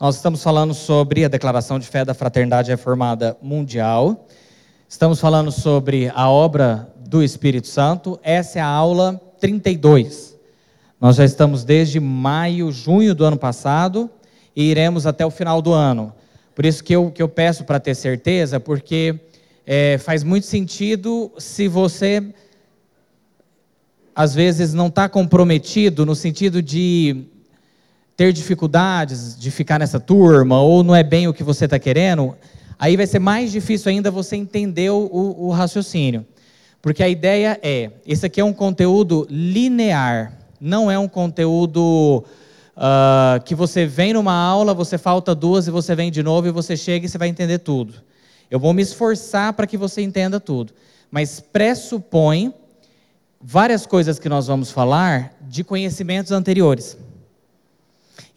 Nós estamos falando sobre a Declaração de Fé da Fraternidade Reformada Mundial. Estamos falando sobre a obra do Espírito Santo. Essa é a aula 32. Nós já estamos desde maio, junho do ano passado e iremos até o final do ano. Por isso que eu, que eu peço para ter certeza, porque é, faz muito sentido se você, às vezes, não está comprometido no sentido de ter dificuldades de ficar nessa turma, ou não é bem o que você está querendo, aí vai ser mais difícil ainda você entender o, o raciocínio. Porque a ideia é: esse aqui é um conteúdo linear, não é um conteúdo uh, que você vem numa aula, você falta duas e você vem de novo e você chega e você vai entender tudo. Eu vou me esforçar para que você entenda tudo, mas pressupõe várias coisas que nós vamos falar de conhecimentos anteriores.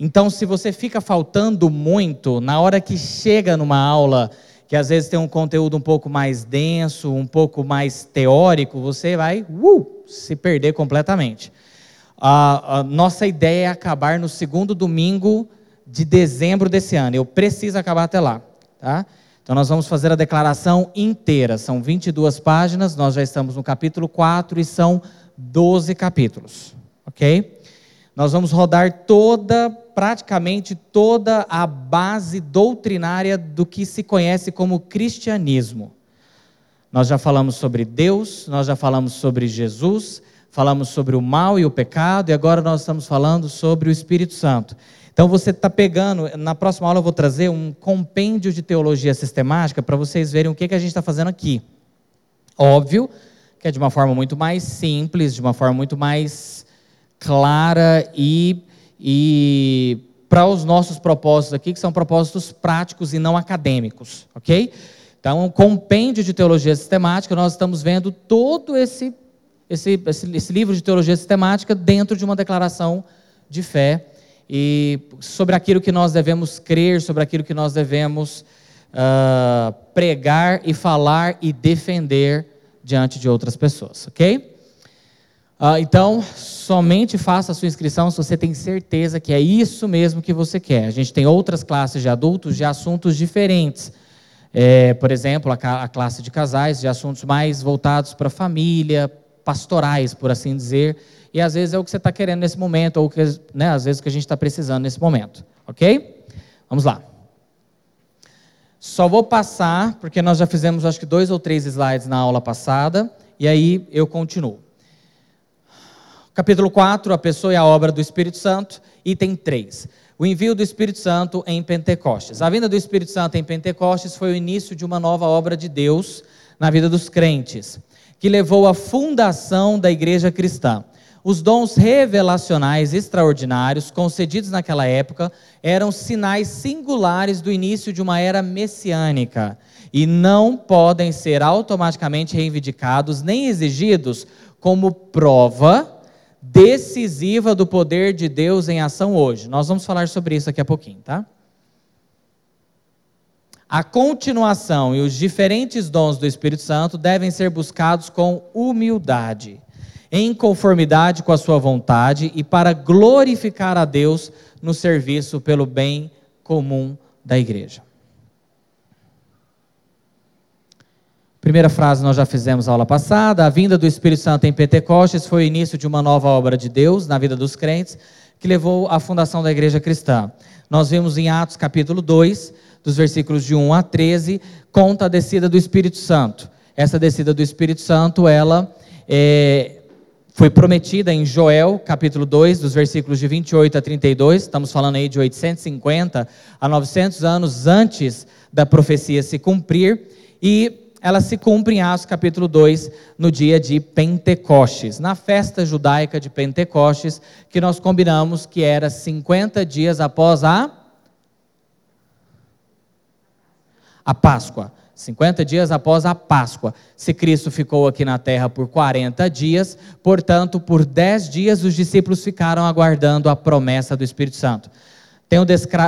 Então, se você fica faltando muito, na hora que chega numa aula que às vezes tem um conteúdo um pouco mais denso, um pouco mais teórico, você vai uh, se perder completamente. A, nossa ideia é acabar no segundo domingo de dezembro desse ano. Eu preciso acabar até lá. Tá? Então, nós vamos fazer a declaração inteira. São 22 páginas, nós já estamos no capítulo 4 e são 12 capítulos. Ok? Nós vamos rodar toda, praticamente toda a base doutrinária do que se conhece como cristianismo. Nós já falamos sobre Deus, nós já falamos sobre Jesus, falamos sobre o mal e o pecado, e agora nós estamos falando sobre o Espírito Santo. Então você está pegando, na próxima aula eu vou trazer um compêndio de teologia sistemática para vocês verem o que, que a gente está fazendo aqui. Óbvio que é de uma forma muito mais simples, de uma forma muito mais clara e, e para os nossos propósitos aqui, que são propósitos práticos e não acadêmicos, ok? Então, um compêndio de teologia sistemática, nós estamos vendo todo esse, esse, esse, esse livro de teologia sistemática dentro de uma declaração de fé e sobre aquilo que nós devemos crer, sobre aquilo que nós devemos uh, pregar e falar e defender diante de outras pessoas, ok? Uh, então, somente faça a sua inscrição se você tem certeza que é isso mesmo que você quer. A gente tem outras classes de adultos de assuntos diferentes. É, por exemplo, a, a, classe de casais, de assuntos mais voltados para a família, pastorais, por assim dizer. E às vezes é o que você está querendo nesse momento, ou que, né, às vezes o que a gente está precisando nesse momento. Ok? Vamos lá. Só vou passar, porque nós já fizemos acho que dois ou três slides na aula passada, e aí eu continuo. Capítulo 4, a pessoa e a obra do Espírito Santo. Item 3, o envio do Espírito Santo em Pentecostes. A vinda do Espírito Santo em Pentecostes foi o início de uma nova obra de Deus na vida dos crentes, que levou à fundação da igreja cristã. Os dons revelacionais extraordinários concedidos naquela época eram sinais singulares do início de uma era messiânica e não podem ser automaticamente reivindicados nem exigidos como prova decisiva do poder de Deus em ação hoje. Nós vamos falar sobre isso daqui a pouquinho, tá? A continuação e os diferentes dons do Espírito Santo devem ser buscados com humildade, em conformidade com a sua vontade e para glorificar a Deus no serviço pelo bem comum da igreja. Primeira frase nós já fizemos aula passada. A vinda do Espírito Santo em Pentecostes foi o início de uma nova obra de Deus na vida dos crentes, que levou à fundação da igreja cristã. Nós vimos em Atos capítulo 2, dos versículos de 1 a 13, conta a descida do Espírito Santo. Essa descida do Espírito Santo, ela é, foi prometida em Joel, capítulo 2, dos versículos de 28 a 32. Estamos falando aí de 850 a 900 anos antes da profecia se cumprir. E ela se cumpre em Atos capítulo 2, no dia de Pentecostes, na festa judaica de Pentecostes, que nós combinamos que era 50 dias após a a Páscoa. 50 dias após a Páscoa. Se Cristo ficou aqui na terra por 40 dias, portanto, por 10 dias os discípulos ficaram aguardando a promessa do Espírito Santo. Tem o,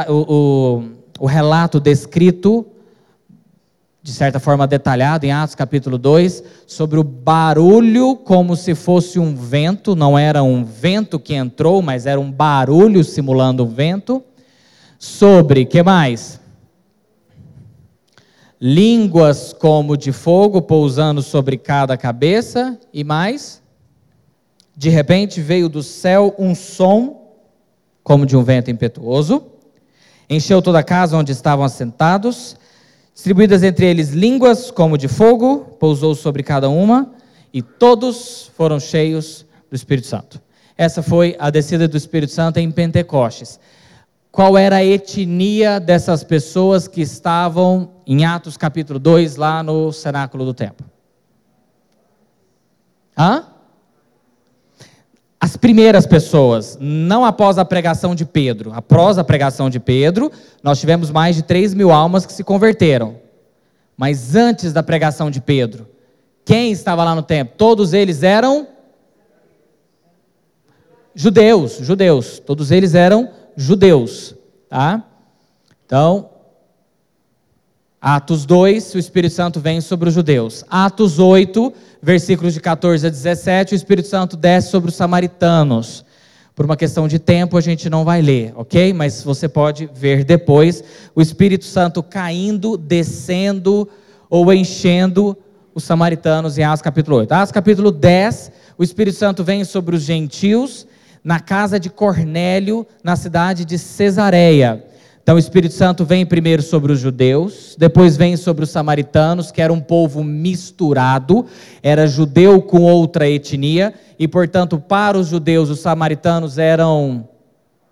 o, o, o relato descrito de certa forma detalhado em Atos capítulo 2, sobre o barulho como se fosse um vento, não era um vento que entrou, mas era um barulho simulando um vento, sobre, que mais? Línguas como de fogo pousando sobre cada cabeça. E mais? De repente veio do céu um som como de um vento impetuoso, encheu toda a casa onde estavam assentados, distribuídas entre eles línguas como de fogo, pousou sobre cada uma, e todos foram cheios do Espírito Santo. Essa foi a descida do Espírito Santo em Pentecostes. Qual era a etnia dessas pessoas que estavam em Atos capítulo 2, lá no cenáculo do templo? Hã? As primeiras pessoas, não após a pregação de Pedro. Após a pregação de Pedro, nós tivemos mais de 3 mil almas que se converteram. Mas antes da pregação de Pedro, quem estava lá no templo? Todos eles eram judeus, judeus. Todos eles eram judeus, tá? Então, Atos 2, o Espírito Santo vem sobre os judeus. Atos 8, versículos de 14 a 17, o Espírito Santo desce sobre os samaritanos. Por uma questão de tempo, a gente não vai ler, ok? Mas você pode ver depois o Espírito Santo caindo, descendo ou enchendo os samaritanos em Atos capítulo 8. Atos capítulo 10, o Espírito Santo vem sobre os gentios na casa de Cornélio, na cidade de Cesareia. Então o Espírito Santo vem primeiro sobre os judeus, depois vem sobre os samaritanos, que era um povo misturado, era judeu com outra etnia, e portanto, para os judeus, os samaritanos eram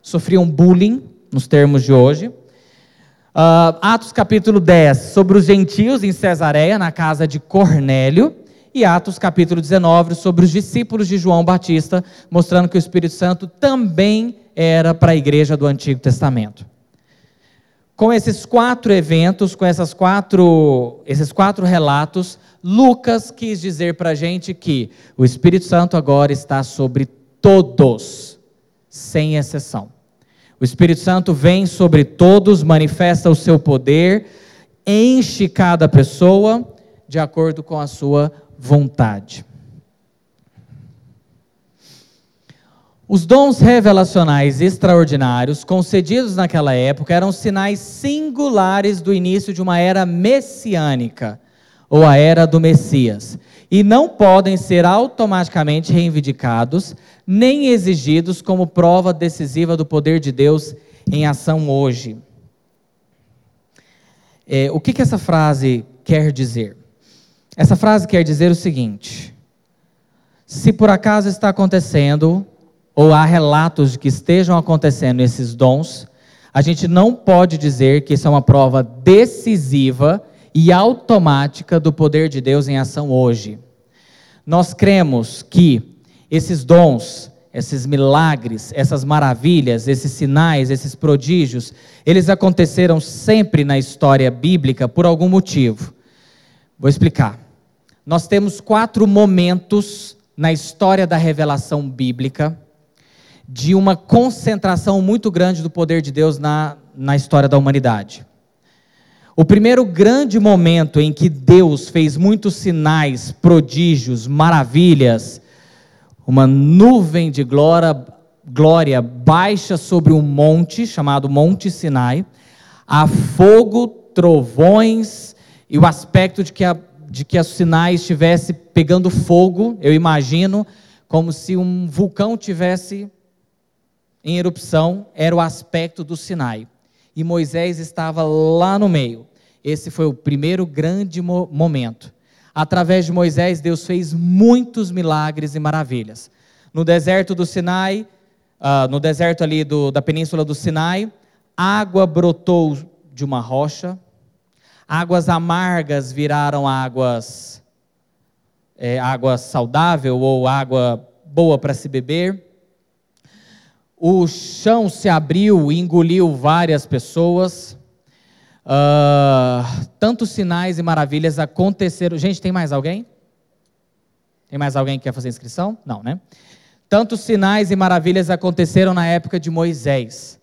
sofriam bullying, nos termos de hoje. Uh, Atos capítulo 10, sobre os gentios em Cesareia, na casa de Cornélio e Atos capítulo 19 sobre os discípulos de João Batista, mostrando que o Espírito Santo também era para a igreja do Antigo Testamento. Com esses quatro eventos, com essas quatro, esses quatro relatos, Lucas quis dizer para a gente que o Espírito Santo agora está sobre todos, sem exceção. O Espírito Santo vem sobre todos, manifesta o seu poder, enche cada pessoa de acordo com a sua vontade. Os dons revelacionais extraordinários concedidos naquela época eram sinais singulares do início de uma era messiânica, ou a era do Messias, e não podem ser automaticamente reivindicados nem exigidos como prova decisiva do poder de Deus em ação hoje. É, o que, que essa frase quer dizer? Essa frase quer dizer o seguinte: se por acaso está acontecendo, ou há relatos de que estejam acontecendo esses dons, a gente não pode dizer que isso é uma prova decisiva e automática do poder de Deus em ação hoje. Nós cremos que esses dons, esses milagres, essas maravilhas, esses sinais, esses prodígios, eles aconteceram sempre na história bíblica por algum motivo. Vou explicar. Nós temos quatro momentos na história da revelação bíblica de uma concentração muito grande do poder de Deus na, na história da humanidade. O primeiro grande momento em que Deus fez muitos sinais, prodígios, maravilhas, uma nuvem de glória, glória baixa sobre um monte chamado Monte Sinai, há fogo, trovões e o aspecto de que a de que os sinais estivesse pegando fogo, eu imagino, como se um vulcão tivesse em erupção, era o aspecto do Sinai. E Moisés estava lá no meio. Esse foi o primeiro grande mo momento. Através de Moisés, Deus fez muitos milagres e maravilhas. No deserto do Sinai, uh, no deserto ali do, da península do Sinai, água brotou de uma rocha, Águas amargas viraram águas, é, água saudável ou água boa para se beber. O chão se abriu e engoliu várias pessoas. Uh, tantos sinais e maravilhas aconteceram. Gente, tem mais alguém? Tem mais alguém que quer fazer inscrição? Não, né? Tantos sinais e maravilhas aconteceram na época de Moisés.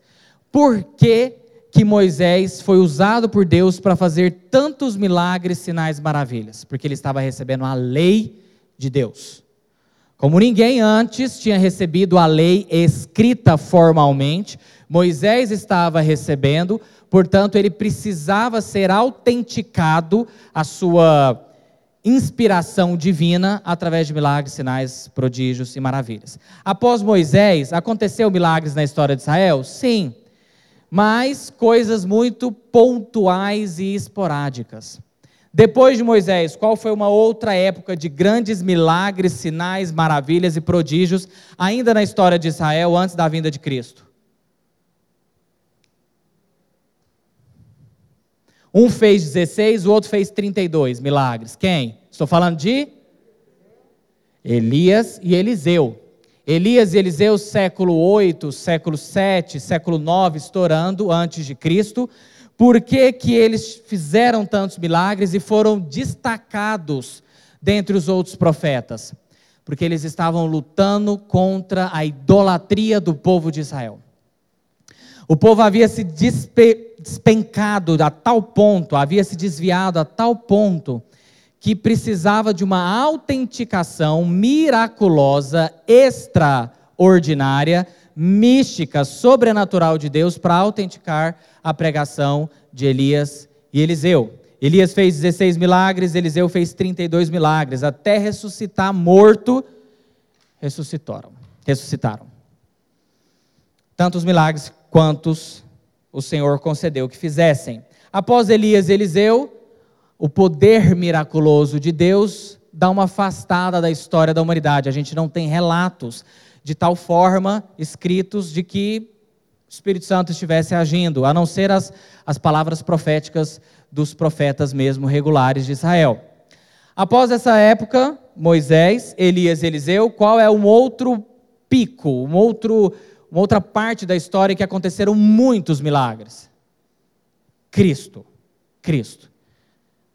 Por que que Moisés foi usado por Deus para fazer tantos milagres, sinais, maravilhas, porque ele estava recebendo a lei de Deus. Como ninguém antes tinha recebido a lei escrita formalmente, Moisés estava recebendo, portanto, ele precisava ser autenticado a sua inspiração divina através de milagres, sinais, prodígios e maravilhas. Após Moisés, aconteceu milagres na história de Israel? Sim, mas coisas muito pontuais e esporádicas. Depois de Moisés, qual foi uma outra época de grandes milagres, sinais, maravilhas e prodígios, ainda na história de Israel, antes da vinda de Cristo? Um fez 16, o outro fez 32 milagres. Quem? Estou falando de Elias e Eliseu. Elias e Eliseu, século 8, século 7, século 9, estourando antes de Cristo. Por que, que eles fizeram tantos milagres e foram destacados dentre os outros profetas? Porque eles estavam lutando contra a idolatria do povo de Israel. O povo havia se despencado a tal ponto, havia se desviado a tal ponto, que precisava de uma autenticação miraculosa, extraordinária, mística, sobrenatural de Deus para autenticar a pregação de Elias e Eliseu. Elias fez 16 milagres, Eliseu fez 32 milagres, até ressuscitar morto, ressuscitaram. Ressuscitaram. Tantos milagres quantos o Senhor concedeu que fizessem. Após Elias e Eliseu, o poder miraculoso de Deus dá uma afastada da história da humanidade. A gente não tem relatos de tal forma escritos de que o Espírito Santo estivesse agindo, a não ser as, as palavras proféticas dos profetas mesmo regulares de Israel. Após essa época, Moisés, Elias e Eliseu, qual é um outro pico, um outro, uma outra parte da história que aconteceram muitos milagres? Cristo. Cristo.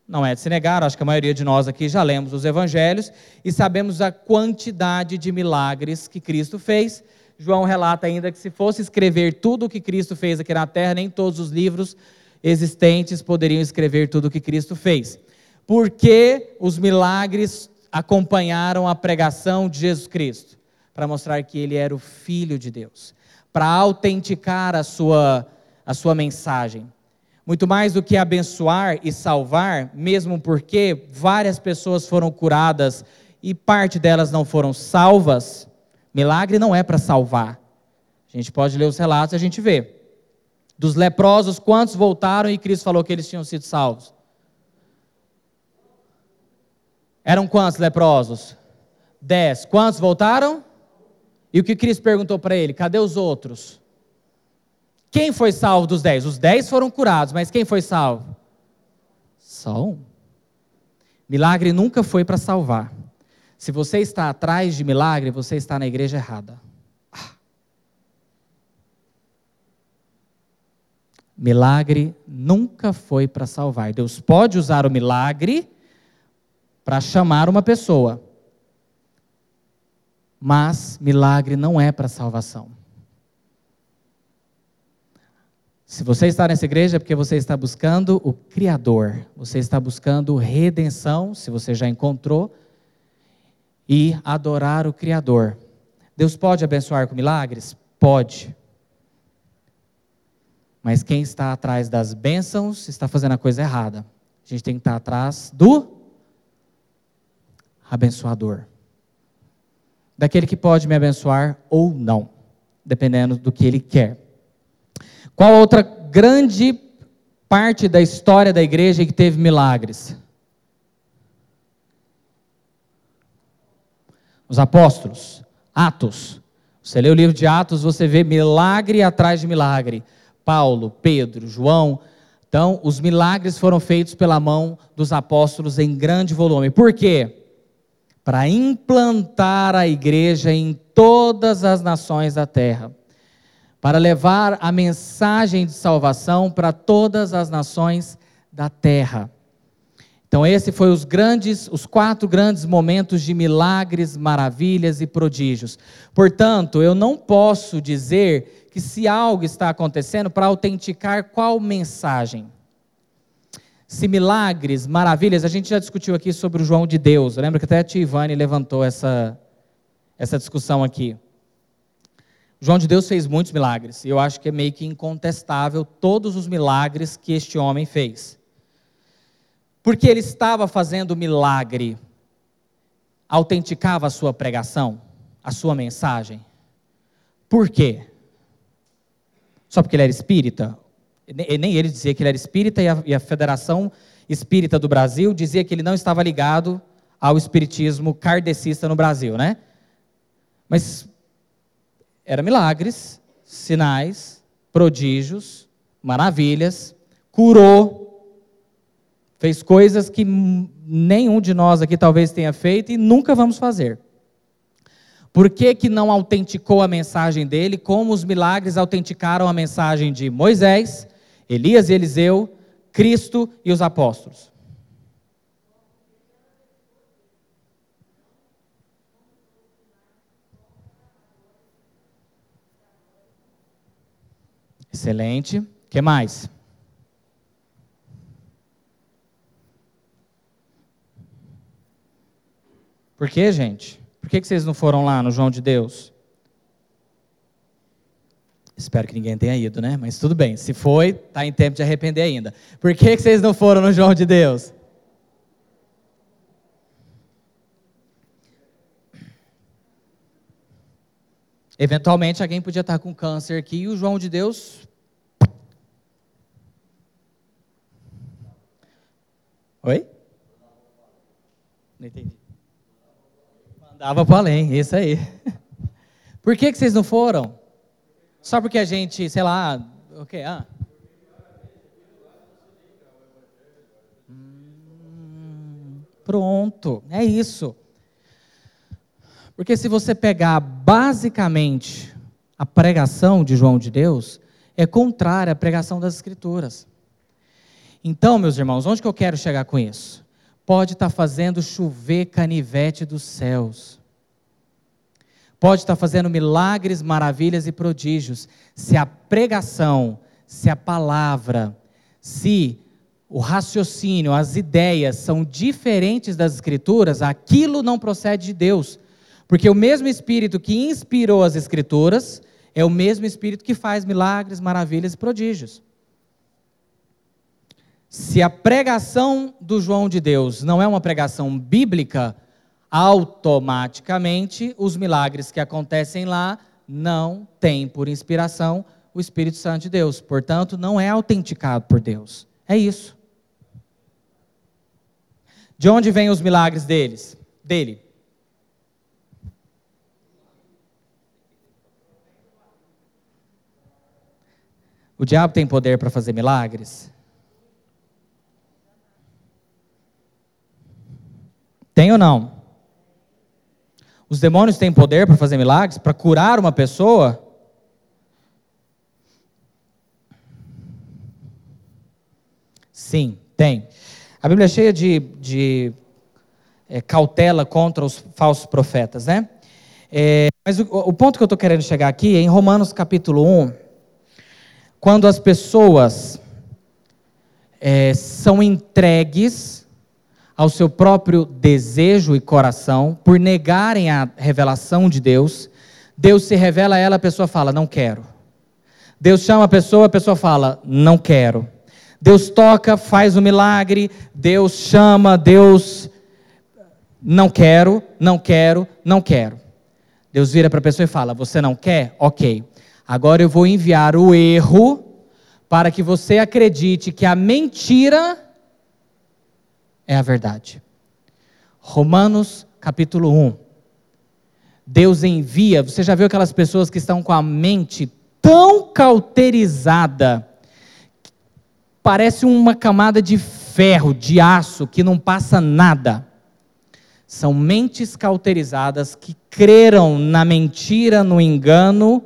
Não é de se negar, acho que a maioria de nós aqui já lemos os evangelhos e sabemos a quantidade de milagres que Cristo fez. João relata ainda que se fosse escrever tudo o que Cristo fez aqui na terra, nem todos os livros existentes poderiam escrever tudo o que Cristo fez. Porque os milagres acompanharam a pregação de Jesus Cristo? Para mostrar que ele era o Filho de Deus, para autenticar a sua, a sua mensagem. Muito mais do que abençoar e salvar, mesmo porque várias pessoas foram curadas e parte delas não foram salvas, milagre não é para salvar. A gente pode ler os relatos e a gente vê. Dos leprosos, quantos voltaram e Cristo falou que eles tinham sido salvos? Eram quantos leprosos? Dez. Quantos voltaram? E o que Cristo perguntou para ele? Cadê os outros? Quem foi salvo dos dez? Os dez foram curados, mas quem foi salvo? Só um. Milagre nunca foi para salvar. Se você está atrás de milagre, você está na igreja errada. Ah. Milagre nunca foi para salvar. Deus pode usar o milagre para chamar uma pessoa. Mas milagre não é para salvação. Se você está nessa igreja é porque você está buscando o Criador, você está buscando redenção, se você já encontrou, e adorar o Criador. Deus pode abençoar com milagres? Pode. Mas quem está atrás das bênçãos está fazendo a coisa errada. A gente tem que estar atrás do abençoador. Daquele que pode me abençoar ou não, dependendo do que ele quer. Qual outra grande parte da história da igreja que teve milagres? Os apóstolos, Atos. Você lê o livro de Atos, você vê milagre atrás de milagre. Paulo, Pedro, João. Então, os milagres foram feitos pela mão dos apóstolos em grande volume. Por quê? Para implantar a igreja em todas as nações da terra para levar a mensagem de salvação para todas as nações da terra. Então esse foi os grandes, os quatro grandes momentos de milagres, maravilhas e prodígios. Portanto, eu não posso dizer que se algo está acontecendo para autenticar qual mensagem. Se milagres, maravilhas, a gente já discutiu aqui sobre o João de Deus. Lembra que até a tia Ivane levantou essa, essa discussão aqui. João de Deus fez muitos milagres, e eu acho que é meio que incontestável todos os milagres que este homem fez. Porque ele estava fazendo milagre, autenticava a sua pregação, a sua mensagem. Por quê? Só porque ele era espírita? Nem ele dizia que ele era espírita e a, Federação Espírita do Brasil dizia que ele não estava ligado ao espiritismo kardecista no Brasil, né? Mas eram milagres, sinais, prodígios, maravilhas, curou, fez coisas que nenhum de nós aqui talvez tenha feito e nunca vamos fazer. Por que, que não autenticou a mensagem dele, como os milagres autenticaram a mensagem de Moisés, Elias e Eliseu, Cristo e os apóstolos? Excelente. O que mais? Por que, gente? Por que, vocês não foram lá no João de Deus? Espero que ninguém tenha ido, né? Mas tudo bem. Se foi, está em tempo de arrepender ainda. Por que, vocês não foram no João de Deus? Eventualmente alguém podia estar com câncer aqui e o João de Deus. Oi? Não entendi. Mandava para além, isso aí. Por que, que vocês não foram? Só porque a gente, sei lá, o okay, Ah. Hum, pronto, é isso. Porque se você pegar basicamente a pregação de João de Deus, é contrária à pregação das Escrituras. Então, meus irmãos, onde que eu quero chegar com isso? pode estar tá fazendo chover canivete dos céus. Pode estar tá fazendo milagres, maravilhas e prodígios. Se a pregação, se a palavra, se o raciocínio, as ideias são diferentes das Escrituras, aquilo não procede de Deus. Porque o mesmo Espírito que inspirou as Escrituras é o mesmo Espírito que faz milagres, maravilhas e prodígios. Se a pregação do João de Deus não é uma pregação bíblica, automaticamente os milagres que acontecem lá não têm por inspiração o Espírito Santo de Deus. Portanto, não é autenticado por Deus. É isso. De onde vêm os milagres deles? Dele? O diabo tem poder para fazer milagres? Tem ou não? Os demônios têm poder para fazer milagres, para curar uma pessoa? Sim, tem. A Bíblia é cheia de, de é, cautela contra os falsos profetas, né? É, mas o, o, ponto que eu estou querendo chegar aqui é em Romanos capítulo 1, quando as pessoas é, são entregues ao seu próprio desejo e coração, por negarem a revelação de Deus, Deus se revela a ela, a pessoa fala, não quero. Deus chama a pessoa, a pessoa fala, não quero. Deus toca, faz o um milagre, Deus chama, Deus não quero, não quero, não quero. Deus vira para a pessoa e fala: Você não quer? Ok. Agora eu vou enviar o erro para que você acredite que a mentira é a verdade. Romanos capítulo 1. Deus envia, você já viu aquelas pessoas que estão com a mente tão cauterizada, parece uma camada de ferro, de aço, que não passa nada. São mentes cauterizadas que creram na mentira, no engano,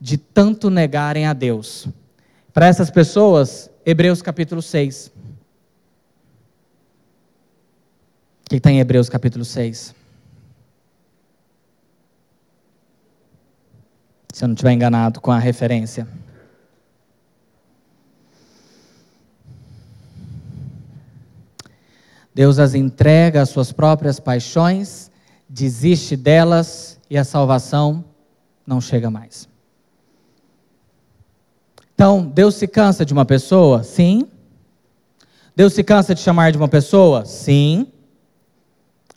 de tanto negarem a Deus. Para essas pessoas, Hebreus capítulo 6. que está em Hebreus capítulo 6. Se eu não estiver enganado com a referência. Deus as entrega às suas próprias paixões, desiste delas e a salvação não chega mais. Então, Deus se cansa de uma pessoa? Sim. Deus se cansa de chamar de uma pessoa? Sim.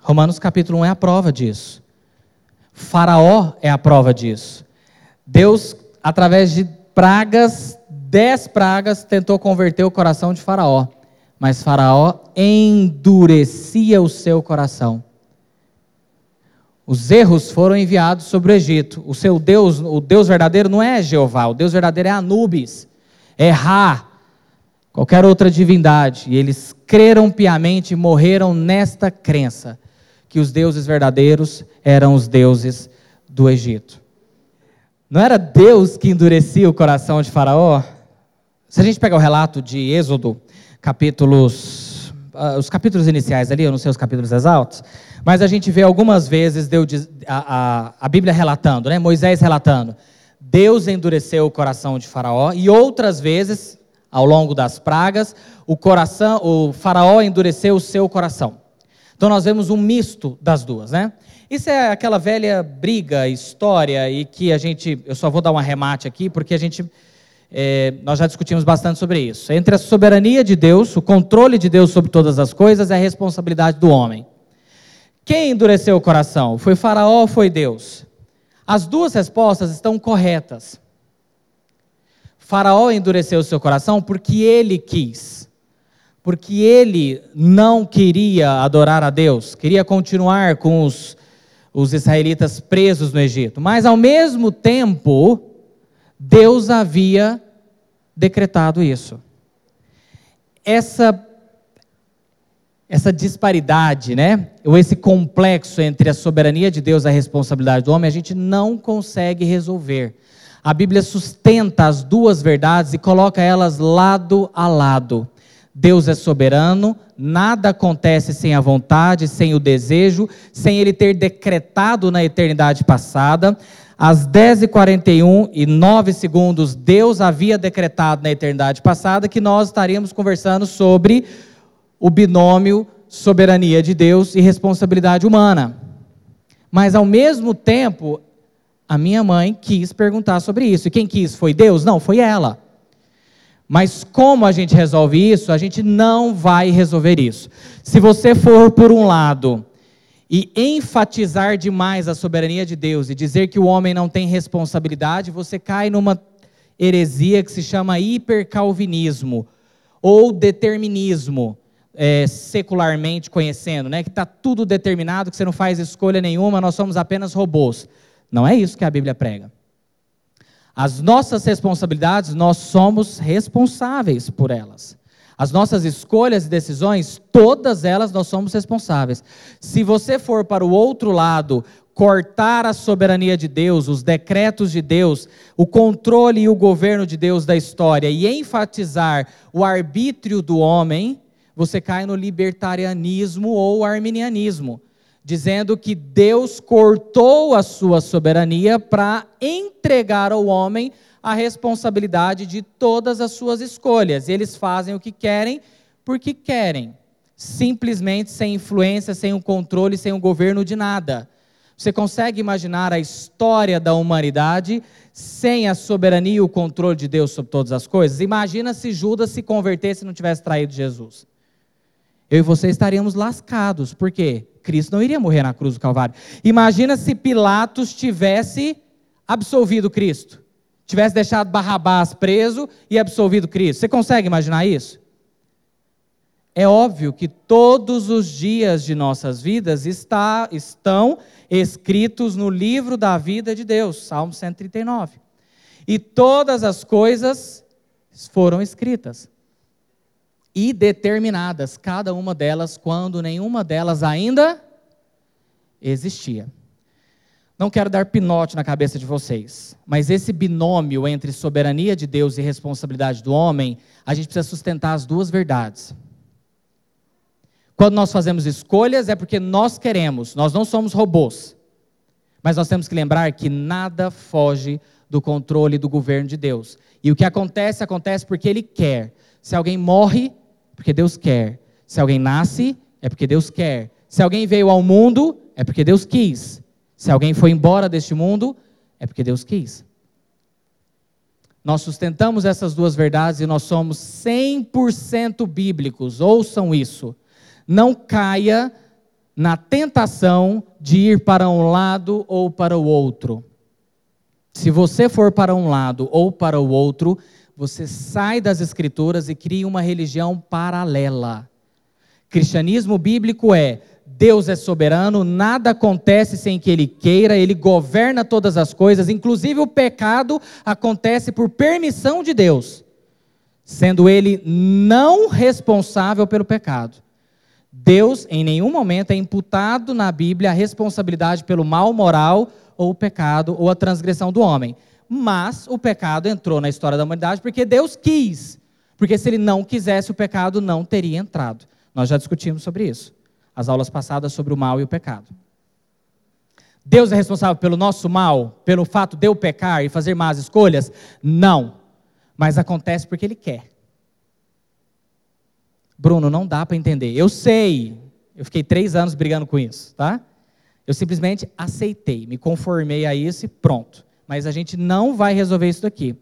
Romanos capítulo 1 é a prova disso. Faraó é a prova disso. Deus, através de pragas, dez pragas, tentou converter o coração de Faraó. Mas Faraó endurecia o seu coração. Os erros foram enviados sobre o Egito. O seu Deus, o Deus verdadeiro não é Jeová, o Deus verdadeiro é Anubis, é Ra, qualquer outra divindade. E eles creram piamente e morreram nesta crença que os deuses verdadeiros eram os deuses do Egito. Não era Deus que endurecia o coração de Faraó? Se a gente pegar o relato de Êxodo, capítulos uh, os capítulos iniciais ali, eu não sei os capítulos exaltos, mas a gente vê algumas vezes Deus, a, a, a Bíblia relatando, né? Moisés relatando. Deus endureceu o coração de Faraó e outras vezes, ao longo das pragas, o coração, o Faraó endureceu o seu coração. Então nós vemos um misto das duas, né? Isso é aquela velha briga, história e que a gente, eu só vou dar um arremate aqui porque a gente é, nós já discutimos bastante sobre isso. Entre a soberania de Deus, o controle de Deus sobre todas as coisas, e a responsabilidade do homem. Quem endureceu o coração? Foi Faraó ou foi Deus? As duas respostas estão corretas. Faraó endureceu o seu coração porque ele quis. Porque ele não queria adorar a Deus, queria continuar com os, os israelitas presos no Egito. Mas, ao mesmo tempo, Deus havia decretado isso. Essa essa disparidade, né? Ou esse complexo entre a soberania de Deus e a responsabilidade do homem, a gente não consegue resolver. A Bíblia sustenta as duas verdades e coloca elas lado a lado. Deus é soberano, nada acontece sem a vontade, sem o desejo, sem ele ter decretado na eternidade passada. Às 10h41 e 9 segundos, Deus havia decretado na eternidade passada que nós estaríamos conversando sobre o binômio soberania de Deus e responsabilidade humana. Mas, ao mesmo tempo, a minha mãe quis perguntar sobre isso. E quem quis? Foi Deus? Não, foi ela. Mas como a gente resolve isso? A gente não vai resolver isso. Se você for, por um lado, e enfatizar demais a soberania de Deus e dizer que o homem não tem responsabilidade, você cai numa heresia que se chama hipercalvinismo ou determinismo, é, secularmente conhecendo, né? que está tudo determinado, que você não faz escolha nenhuma, nós somos apenas robôs. Não é isso que a Bíblia prega. As nossas responsabilidades, nós somos responsáveis por elas. As nossas escolhas e decisões, todas elas nós somos responsáveis. Se você for para o outro lado, cortar a soberania de Deus, os decretos de Deus, o controle e o governo de Deus da história e enfatizar o arbítrio do homem, você cai no libertarianismo ou arminianismo, dizendo que Deus cortou a sua soberania para entregar ao homem a responsabilidade de todas as suas escolhas. Eles fazem o que querem porque querem, simplesmente sem influência, sem o controle, sem o governo de nada. Você consegue imaginar a história da humanidade sem a soberania e o controle de Deus sobre todas as coisas? Imagina se Judas se convertesse e não tivesse traído Jesus. Eu e você estaríamos lascados. Por quê? Cristo não iria morrer na cruz do Calvário. Imagina se Pilatos tivesse absolvido Cristo tivesse deixado Barrabás preso e absolvido Cristo. Você consegue imaginar isso? É óbvio que todos os dias de nossas vidas está, estão escritos no livro da vida de Deus, Salmo 139. E todas as coisas foram escritas e determinadas, cada uma delas, quando nenhuma delas ainda existia. Não quero dar pinote na cabeça de vocês, mas esse binômio entre soberania de Deus e responsabilidade do homem, a gente precisa sustentar as duas verdades. Quando nós fazemos escolhas é porque nós queremos, nós não somos robôs. Mas nós temos que lembrar que nada foge do controle do governo de Deus. E o que acontece, acontece porque Ele quer. Se alguém morre, porque Deus quer. Se alguém nasce, é porque Deus quer. Se alguém veio ao mundo, é porque Deus quis. Se alguém foi embora deste mundo, é porque Deus quis. Nós sustentamos essas duas verdades e nós somos 100% bíblicos. Ouçam isso. Não caia na tentação de ir para um lado ou para o outro. Se você for para um lado ou para o outro, você sai das Escrituras e cria uma religião paralela. Cristianismo bíblico é Deus é soberano, nada acontece sem que Ele queira, Ele governa todas as coisas, inclusive o pecado acontece por permissão de Deus, sendo Ele não responsável pelo pecado. Deus, em nenhum momento, é imputado na Bíblia a responsabilidade pelo mal moral ou o pecado ou a transgressão do homem. Mas o pecado entrou na história da humanidade porque Deus quis. Porque se ele não quisesse, o pecado não teria entrado. Nós já discutimos sobre isso. As aulas passadas sobre o mal e o pecado. Deus é responsável pelo nosso mal, pelo fato de eu pecar e fazer más escolhas? Não. Mas acontece porque ele quer. Bruno, não dá para entender. Eu sei. Eu fiquei três anos brigando com isso, tá? Eu simplesmente aceitei, me conformei a isso e pronto. Mas a gente não vai resolver isso daqui.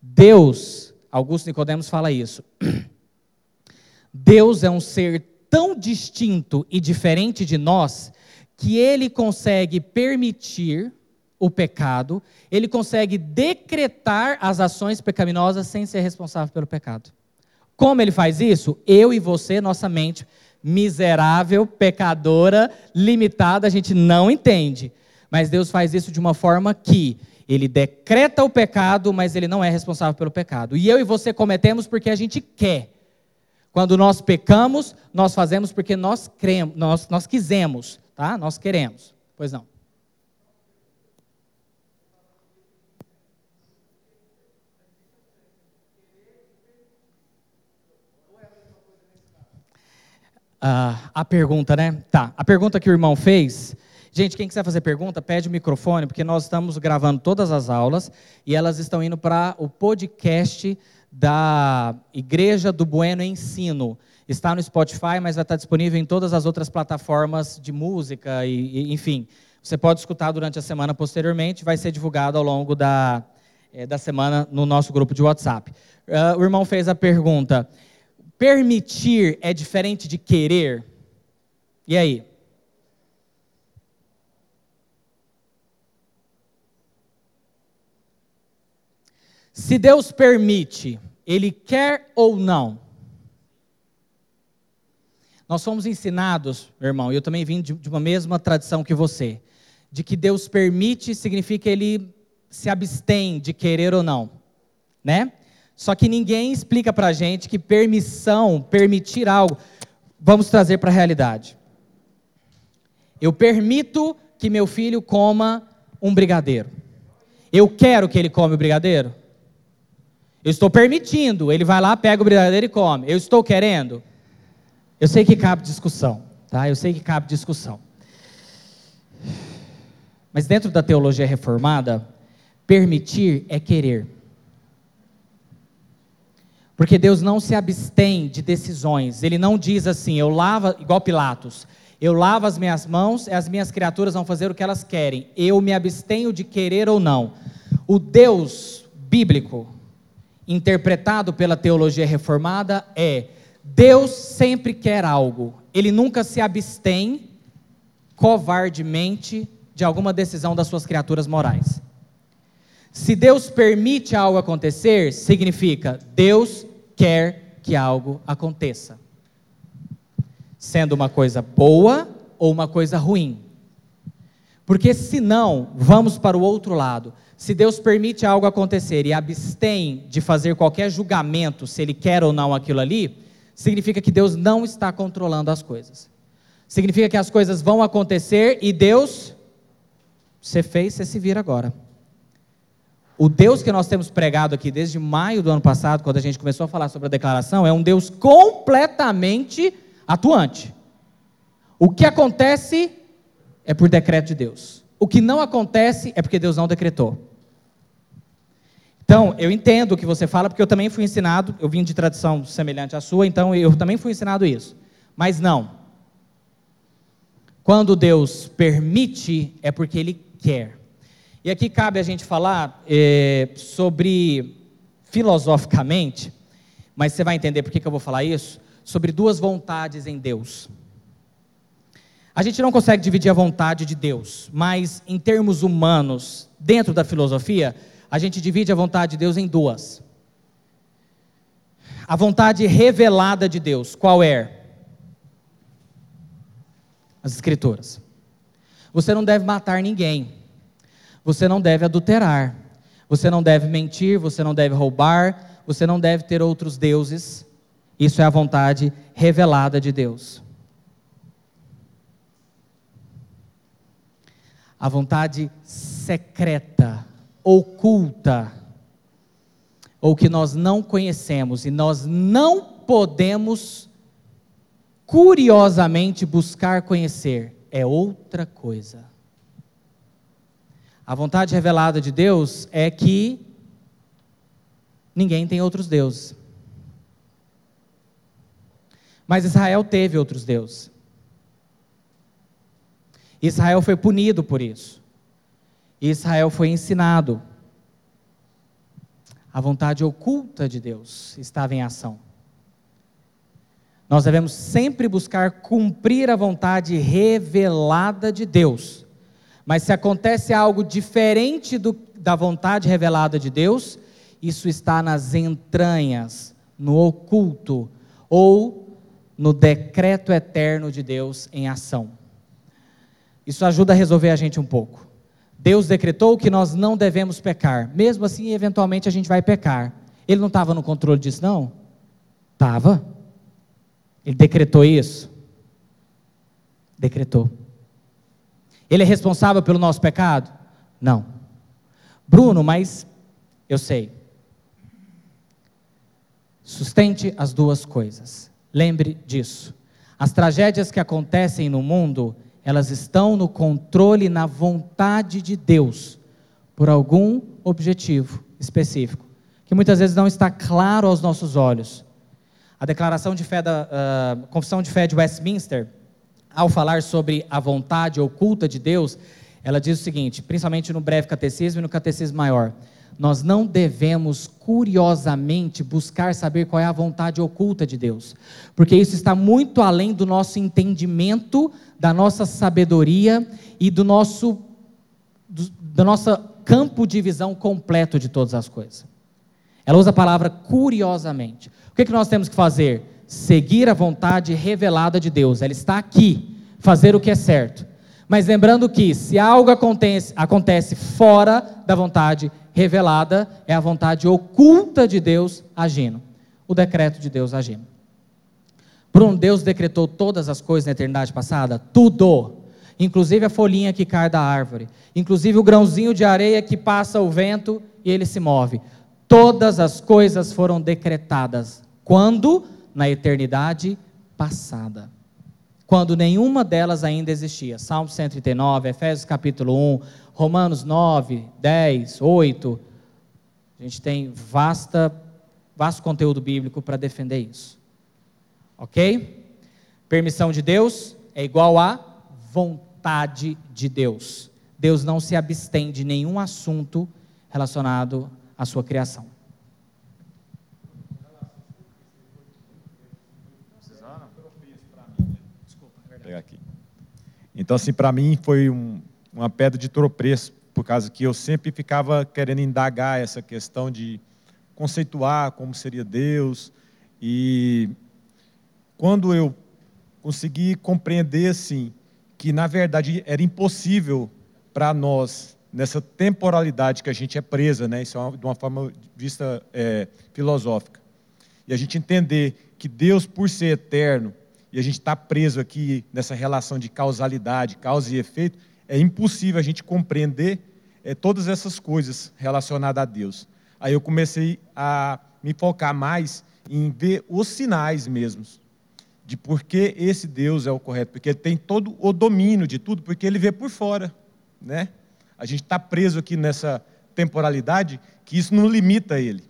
Deus, Augusto Nicodemos fala isso. Deus é um ser tão distinto e diferente de nós que ele consegue permitir o pecado, ele consegue decretar as ações pecaminosas sem ser responsável pelo pecado. Como ele faz isso? Eu e você, nossa mente miserável, pecadora, limitada, a gente não entende. Mas Deus faz isso de uma forma que ele decreta o pecado, mas ele não é responsável pelo pecado. E eu e você cometemos porque a gente quer. Quando nós pecamos, nós fazemos porque nós cremos, nós, nós quisemos, tá? Nós queremos. Pois não. Uh, a pergunta, né? Tá. A pergunta que o irmão fez. Gente, quem quiser fazer pergunta, pede o microfone, porque nós estamos gravando todas as aulas e elas estão indo para o podcast da Igreja do Bueno Ensino. Está no Spotify, mas vai estar disponível em todas as outras plataformas de música e, e enfim. Você pode escutar durante a semana posteriormente, vai ser divulgado ao longo da, é, da semana no nosso grupo de WhatsApp. Uh, o irmão fez a pergunta: Permitir é diferente de querer? E aí? Se Deus permite, Ele quer ou não? Nós somos ensinados, meu irmão, e eu também vim de uma mesma tradição que você, de que Deus permite significa Ele se abstém de querer ou não, né? Só que ninguém explica para a gente que permissão, permitir algo, vamos trazer para a realidade. Eu permito que meu filho coma um brigadeiro. Eu quero que ele come o brigadeiro? Eu estou permitindo, ele vai lá, pega o brigadeiro e come. Eu estou querendo? Eu sei que cabe discussão, tá? Eu sei que cabe discussão. Mas dentro da teologia reformada, permitir é querer. Porque Deus não se abstém de decisões. Ele não diz assim, eu lavo, igual Pilatos, eu lavo as minhas mãos e as minhas criaturas vão fazer o que elas querem. Eu me abstenho de querer ou não. O Deus bíblico, interpretado pela teologia reformada, é Deus sempre quer algo. Ele nunca se abstém covardemente de alguma decisão das suas criaturas morais. Se Deus permite algo acontecer, significa Deus quer que algo aconteça. Sendo uma coisa boa ou uma coisa ruim. Porque senão, vamos para o outro lado. Se Deus permite algo acontecer e abstém de fazer qualquer julgamento se ele quer ou não aquilo ali, significa que Deus não está controlando as coisas. Significa que as coisas vão acontecer e Deus, você fez, você se vira agora. O Deus que nós temos pregado aqui desde maio do ano passado, quando a gente começou a falar sobre a declaração, é um Deus completamente atuante. O que acontece é por decreto de Deus. O que não acontece é porque Deus não decretou. Então, eu entendo o que você fala, porque eu também fui ensinado, eu vim de tradição semelhante à sua, então eu também fui ensinado isso. Mas não. Quando Deus permite, é porque Ele quer. E aqui cabe a gente falar é, sobre, filosoficamente, mas você vai entender por que, que eu vou falar isso, sobre duas vontades em Deus. A gente não consegue dividir a vontade de Deus, mas em termos humanos, dentro da filosofia, a gente divide a vontade de Deus em duas. A vontade revelada de Deus, qual é? As Escrituras. Você não deve matar ninguém. Você não deve adulterar. Você não deve mentir. Você não deve roubar. Você não deve ter outros deuses. Isso é a vontade revelada de Deus. A vontade secreta, oculta, ou que nós não conhecemos e nós não podemos curiosamente buscar conhecer, é outra coisa. A vontade revelada de Deus é que ninguém tem outros deuses. Mas Israel teve outros deuses. Israel foi punido por isso. Israel foi ensinado a vontade oculta de Deus estava em ação. Nós devemos sempre buscar cumprir a vontade revelada de Deus. Mas se acontece algo diferente do, da vontade revelada de Deus, isso está nas entranhas, no oculto, ou no decreto eterno de Deus em ação. Isso ajuda a resolver a gente um pouco. Deus decretou que nós não devemos pecar. Mesmo assim, eventualmente a gente vai pecar. Ele não estava no controle disso, não? Estava. Ele decretou isso? Decretou. Ele é responsável pelo nosso pecado? Não. Bruno, mas eu sei. Sustente as duas coisas. Lembre disso. As tragédias que acontecem no mundo elas estão no controle, na vontade de Deus, por algum objetivo específico, que muitas vezes não está claro aos nossos olhos. A declaração de fé da uh, Confissão de Fé de Westminster, ao falar sobre a vontade oculta de Deus, ela diz o seguinte, principalmente no breve catecismo e no catecismo maior: nós não devemos curiosamente buscar saber qual é a vontade oculta de Deus, porque isso está muito além do nosso entendimento, da nossa sabedoria e do nosso do, do nosso campo de visão completo de todas as coisas. Ela usa a palavra curiosamente. O que, é que nós temos que fazer? Seguir a vontade revelada de Deus. Ela está aqui, fazer o que é certo. Mas lembrando que se algo acontece, acontece fora da vontade revelada é a vontade oculta de Deus agindo, o decreto de Deus agindo. Bruno, Deus decretou todas as coisas na eternidade passada? Tudo. Inclusive a folhinha que cai da árvore, inclusive o grãozinho de areia que passa o vento e ele se move. Todas as coisas foram decretadas. Quando? Na eternidade passada. Quando nenhuma delas ainda existia. Salmo 139, Efésios capítulo 1, Romanos 9, 10, 8. A gente tem vasta, vasto conteúdo bíblico para defender isso. Ok? Permissão de Deus é igual a vontade de Deus. Deus não se abstém de nenhum assunto relacionado à sua criação. Então, assim, para mim foi um, uma pedra de tropeço, por causa que eu sempre ficava querendo indagar essa questão de conceituar como seria Deus. E quando eu consegui compreender, assim, que na verdade era impossível para nós, nessa temporalidade que a gente é presa, né? isso é de uma forma vista é, filosófica, e a gente entender que Deus, por ser eterno, e a gente está preso aqui nessa relação de causalidade, causa e efeito, é impossível a gente compreender é, todas essas coisas relacionadas a Deus. Aí eu comecei a me focar mais em ver os sinais mesmos, de por que esse Deus é o correto, porque ele tem todo o domínio de tudo, porque ele vê por fora, né? A gente está preso aqui nessa temporalidade que isso não limita ele.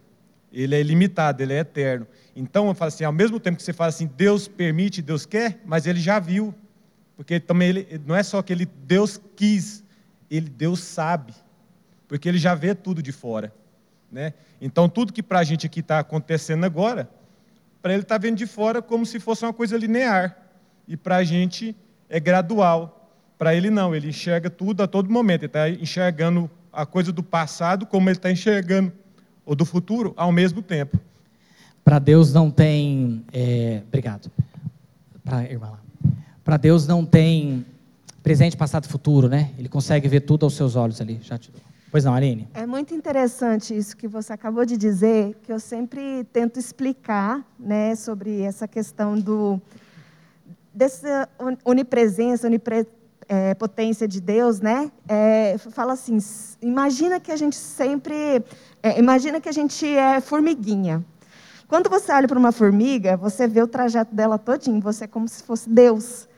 Ele é ilimitado, ele é eterno. Então eu falo assim, ao mesmo tempo que você fala assim, Deus permite, Deus quer, mas ele já viu Porque também ele, não é só que ele Deus quis, ele Deus sabe, porque ele já vê tudo de fora, né? Então tudo que para a gente aqui está acontecendo agora, para ele está vendo de fora como se fosse uma coisa linear e para a gente é gradual. Para ele não, ele enxerga tudo a todo momento, ele está enxergando a coisa do passado como ele está enxergando o do futuro ao mesmo tempo. Para Deus não tem. É, obrigado. Para irmã lá. Para Deus não tem presente, passado futuro, né? Ele consegue ver tudo aos seus olhos ali. Já te dou. Pois não, Aline? É muito interessante isso que você acabou de dizer, que eu sempre tento explicar, né, sobre essa questão do dessa onipresença, onipotência é, de Deus, né? É, fala assim, imagina que a gente sempre, é, imagina que a gente é formiguinha. Quando você olha para uma formiga, você vê o trajeto dela todinho, você é como se fosse Deus.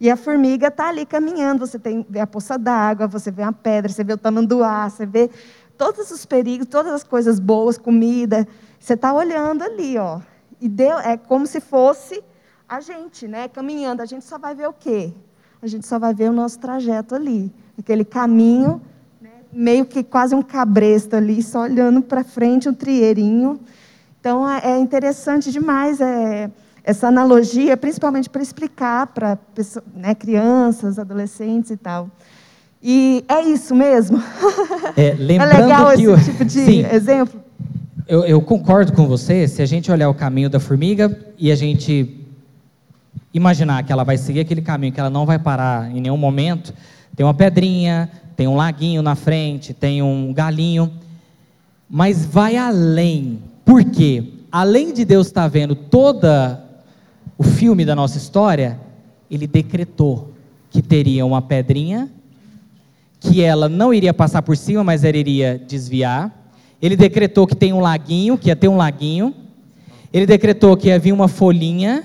E a formiga está ali caminhando, você tem, vê a poça d'água, você vê a pedra, você vê o tamanduá, você vê todos os perigos, todas as coisas boas, comida. Você está olhando ali, ó. E Deus, é como se fosse a gente, né, caminhando. A gente só vai ver o quê? A gente só vai ver o nosso trajeto ali. Aquele caminho, né, meio que quase um cabresto ali, só olhando para frente, um trieirinho. Então, é, é interessante demais é, essa analogia, principalmente para explicar para né, crianças, adolescentes e tal. E é isso mesmo? É, lembrando é legal que esse o... tipo de Sim. exemplo? Eu, eu, concordo com você. Se a gente olhar o caminho da formiga e a gente imaginar que ela vai seguir aquele caminho, que ela não vai parar em nenhum momento, tem uma pedrinha, tem um laguinho na frente, tem um galinho, mas vai além. Por quê? Além de Deus estar vendo toda o filme da nossa história, ele decretou que teria uma pedrinha, que ela não iria passar por cima, mas ela iria desviar. Ele decretou que tem um laguinho, que ia ter um laguinho. Ele decretou que havia uma folhinha,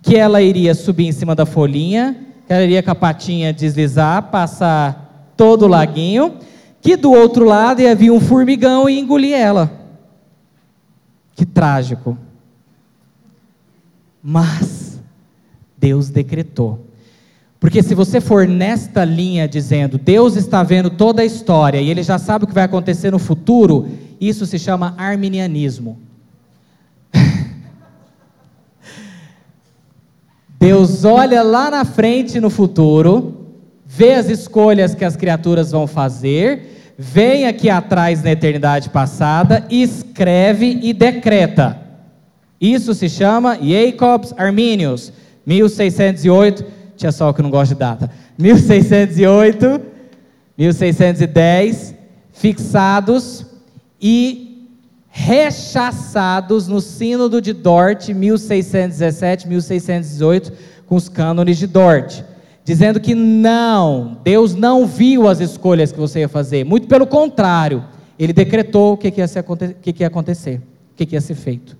que ela iria subir em cima da folhinha, que ela iria com a patinha deslizar, passar todo o laguinho, que do outro lado ia vir um formigão e engolir ela. Que trágico. Mas Deus decretou. Porque se você for nesta linha dizendo, Deus está vendo toda a história e ele já sabe o que vai acontecer no futuro, isso se chama arminianismo. Deus olha lá na frente no futuro, vê as escolhas que as criaturas vão fazer vem aqui atrás na eternidade passada, escreve e decreta. Isso se chama Jacobs Arminius, 1608, tinha só que não gosta de data, 1608, 1610, fixados e rechaçados no Sínodo de Dort, 1617, 1618, com os cânones de Dort dizendo que não, Deus não viu as escolhas que você ia fazer, muito pelo contrário, ele decretou o que, ia, ser, que, que ia acontecer, o que, que ia ser feito.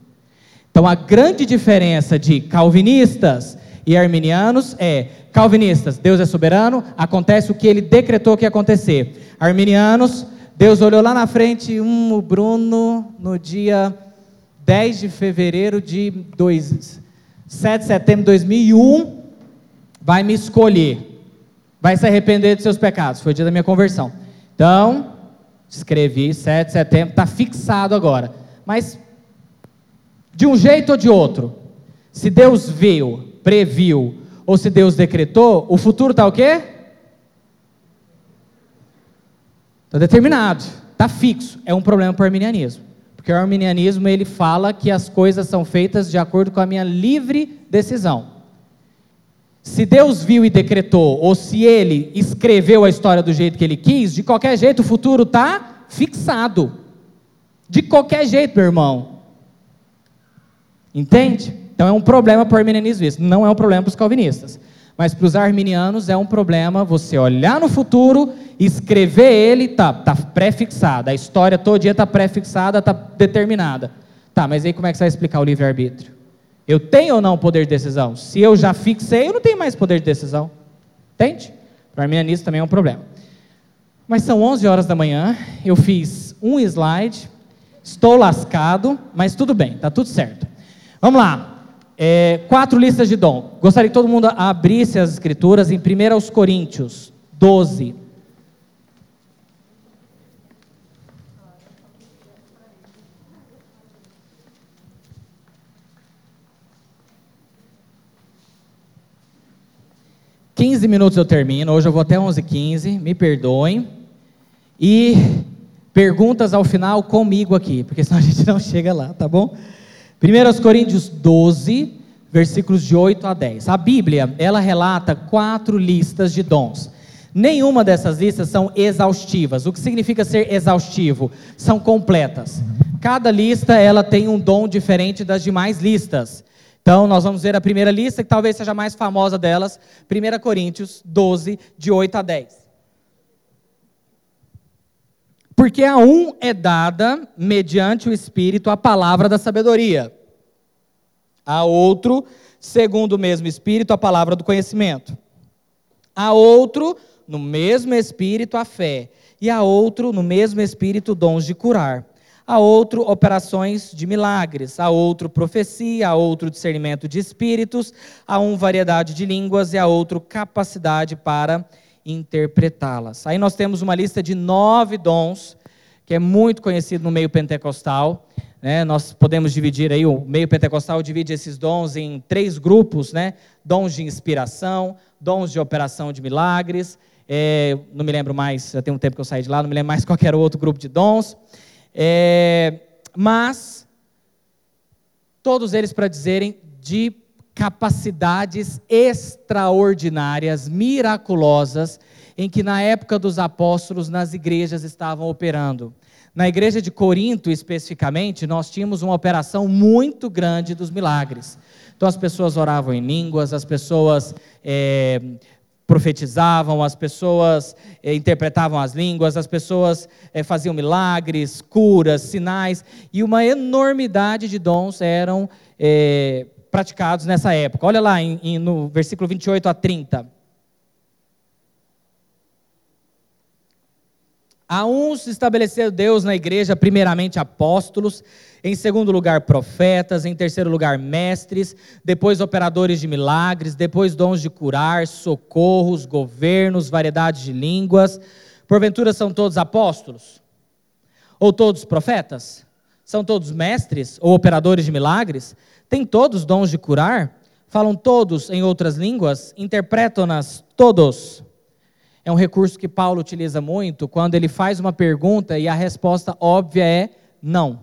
Então a grande diferença de calvinistas e arminianos é: calvinistas, Deus é soberano, acontece o que ele decretou que ia acontecer. Arminianos, Deus olhou lá na frente, um, o Bruno, no dia 10 de fevereiro de 2, 7 de setembro de 2001, vai me escolher, vai se arrepender de seus pecados. Foi o dia da minha conversão. Então, escrevi 7 de setembro, está fixado agora. Mas, de um jeito ou de outro, se Deus viu, previu, ou se Deus decretou, o futuro está o quê? Está determinado, está fixo. É um problema para o arminianismo. Porque o arminianismo ele fala que as coisas são feitas de acordo com a minha livre decisão. Se Deus viu e decretou, ou se ele escreveu a história do jeito que ele quis, de qualquer jeito o futuro está fixado. De qualquer jeito, meu irmão. Entende? Então é um problema para o arminianismo isso. Não é um problema para os calvinistas. Mas para os arminianos é um problema você olhar no futuro, escrever ele, tá, tá pré-fixado. A história todo dia está pré-fixada, está determinada. Tá, mas aí como é que você vai explicar o livre-arbítrio? Eu tenho ou não poder de decisão? Se eu já fixei, eu não tenho mais poder de decisão. Entende? Para mim, nisso também é um problema. Mas são 11 horas da manhã, eu fiz um slide, estou lascado, mas tudo bem, está tudo certo. Vamos lá. É, quatro listas de dom. Gostaria que todo mundo abrisse as escrituras em 1 Coríntios 12. Quinze minutos eu termino. Hoje eu vou até 11h15. Me perdoem. E perguntas ao final comigo aqui, porque senão a gente não chega lá, tá bom? 1 Coríntios 12, versículos de 8 a 10. A Bíblia, ela relata quatro listas de dons. Nenhuma dessas listas são exaustivas. O que significa ser exaustivo? São completas. Cada lista, ela tem um dom diferente das demais listas. Então, nós vamos ver a primeira lista, que talvez seja a mais famosa delas, 1 Coríntios 12, de 8 a 10. Porque a um é dada, mediante o Espírito, a palavra da sabedoria. A outro, segundo o mesmo Espírito, a palavra do conhecimento. A outro, no mesmo Espírito, a fé. E a outro, no mesmo Espírito, dons de curar. A outro, operações de milagres. A outro, profecia. A outro, discernimento de espíritos. A um, variedade de línguas. E a outro, capacidade para interpretá-las. Aí nós temos uma lista de nove dons, que é muito conhecido no meio pentecostal. Né? Nós podemos dividir aí, o meio pentecostal divide esses dons em três grupos, né? Dons de inspiração, dons de operação de milagres, é, não me lembro mais, já tem um tempo que eu saí de lá, não me lembro mais qual era o outro grupo de dons. É, mas, todos eles para dizerem de capacidades extraordinárias, miraculosas, em que na época dos apóstolos nas igrejas estavam operando. Na igreja de Corinto, especificamente, nós tínhamos uma operação muito grande dos milagres. Então as pessoas oravam em línguas, as pessoas é, profetizavam, as pessoas é, interpretavam as línguas, as pessoas é, faziam milagres, curas, sinais, e uma enormidade de dons eram é, praticados nessa época. Olha lá em, em, no versículo 28 a 30. A uns estabeleceu Deus na igreja, primeiramente apóstolos, em segundo lugar profetas, em terceiro lugar mestres, depois operadores de milagres, depois dons de curar, socorros, governos, variedades de línguas. Porventura são todos apóstolos? Ou todos profetas? São todos mestres ou operadores de milagres? Têm todos dons de curar? Falam todos em outras línguas? Interpretam-nas todos? É um recurso que Paulo utiliza muito quando ele faz uma pergunta e a resposta óbvia é não.